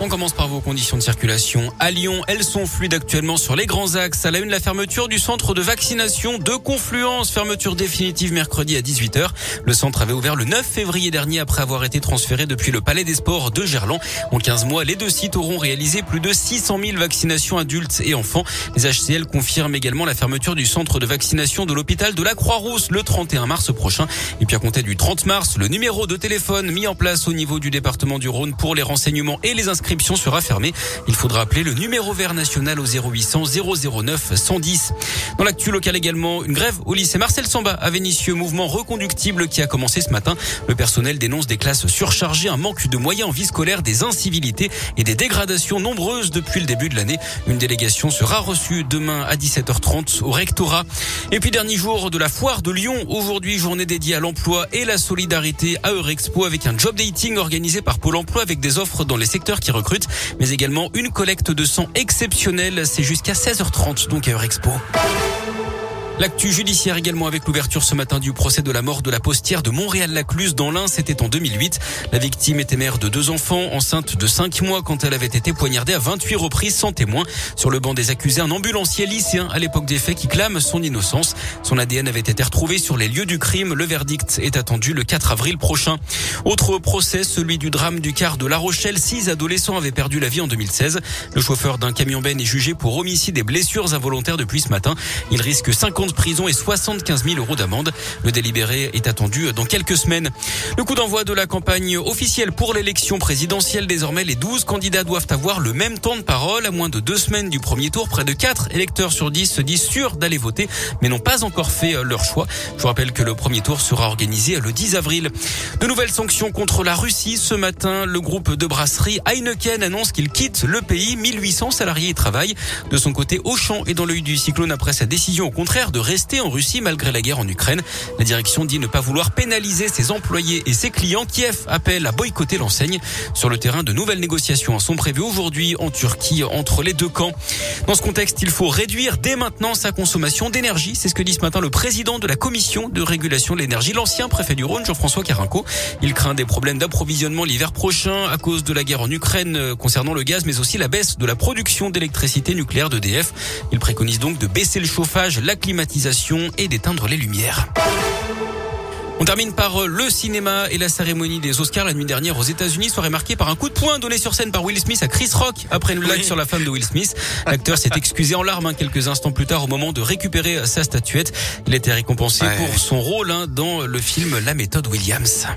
On commence par vos conditions de circulation. À Lyon, elles sont fluides actuellement sur les grands axes. À la une, la fermeture du centre de vaccination de Confluence. Fermeture définitive mercredi à 18h. Le centre avait ouvert le 9 février dernier après avoir été transféré depuis le Palais des Sports de Gerland. En 15 mois, les deux sites auront réalisé plus de 600 000 vaccinations adultes et enfants. Les HCL confirment également la fermeture du centre de vaccination de l'hôpital de la Croix-Rousse le 31 mars prochain. Et puis à compter du 30 mars, le numéro de téléphone mis en place au niveau du département du Rhône pour les renseignements et les inscriptions sera fermée. Il faudra appeler le numéro vert national au 0800 009 110. Dans l'actu local également, une grève au lycée Marcel Samba à Vénissieux, mouvement reconductible qui a commencé ce matin. Le personnel dénonce des classes surchargées, un manque de moyens en vie scolaire, des incivilités et des dégradations nombreuses depuis le début de l'année. Une délégation sera reçue demain à 17h30 au rectorat. Et puis dernier jour de la foire de Lyon, aujourd'hui journée dédiée à l'emploi et la solidarité à Eurexpo avec un job dating organisé par Pôle emploi avec des offres dans les secteurs qui mais également une collecte de sang exceptionnelle. C'est jusqu'à 16h30 donc à Eurexpo. L'actu judiciaire également avec l'ouverture ce matin du procès de la mort de la postière de Montréal-Lacluse dans l'Ain. C'était en 2008. La victime était mère de deux enfants, enceinte de cinq mois quand elle avait été poignardée à 28 reprises sans témoin. Sur le banc des accusés, un ambulancier lycéen à l'époque des faits qui clame son innocence. Son ADN avait été retrouvé sur les lieux du crime. Le verdict est attendu le 4 avril prochain. Autre procès, celui du drame du quart de La Rochelle. Six adolescents avaient perdu la vie en 2016. Le chauffeur d'un camion Ben est jugé pour homicide et blessures involontaires depuis ce matin. Il risque 50 de prison et 75 000 euros d'amende. Le délibéré est attendu dans quelques semaines. Le coup d'envoi de la campagne officielle pour l'élection présidentielle. Désormais, les 12 candidats doivent avoir le même temps de parole. À moins de deux semaines du premier tour, près de 4 électeurs sur 10 se disent sûrs d'aller voter, mais n'ont pas encore fait euh, leur choix. Je vous rappelle que le premier tour sera organisé le 10 avril. De nouvelles sanctions contre la Russie. Ce matin, le groupe de brasserie Heineken annonce qu'il quitte le pays. 1800 salariés y travaillent. De son côté, Auchan est dans l'œil du cyclone après sa décision au contraire de de rester en Russie malgré la guerre en Ukraine. La direction dit ne pas vouloir pénaliser ses employés et ses clients. Kiev appelle à boycotter l'enseigne. Sur le terrain, de nouvelles négociations sont prévues aujourd'hui en Turquie entre les deux camps. Dans ce contexte, il faut réduire dès maintenant sa consommation d'énergie. C'est ce que dit ce matin le président de la commission de régulation de l'énergie, l'ancien préfet du Rhône, Jean-François Carinco. Il craint des problèmes d'approvisionnement l'hiver prochain à cause de la guerre en Ukraine euh, concernant le gaz, mais aussi la baisse de la production d'électricité nucléaire d'EDF. Il préconise donc de baisser le chauffage, la climatisation et d'éteindre les lumières. On termine par euh, le cinéma et la cérémonie des Oscars la nuit dernière aux États-Unis, soirée marquée par un coup de poing donné sur scène par Will Smith à Chris Rock après une blague sur la femme de Will Smith. L'acteur s'est excusé en larmes hein, quelques instants plus tard au moment de récupérer sa statuette. Il a été récompensé pour son rôle hein, dans le film La méthode Williams.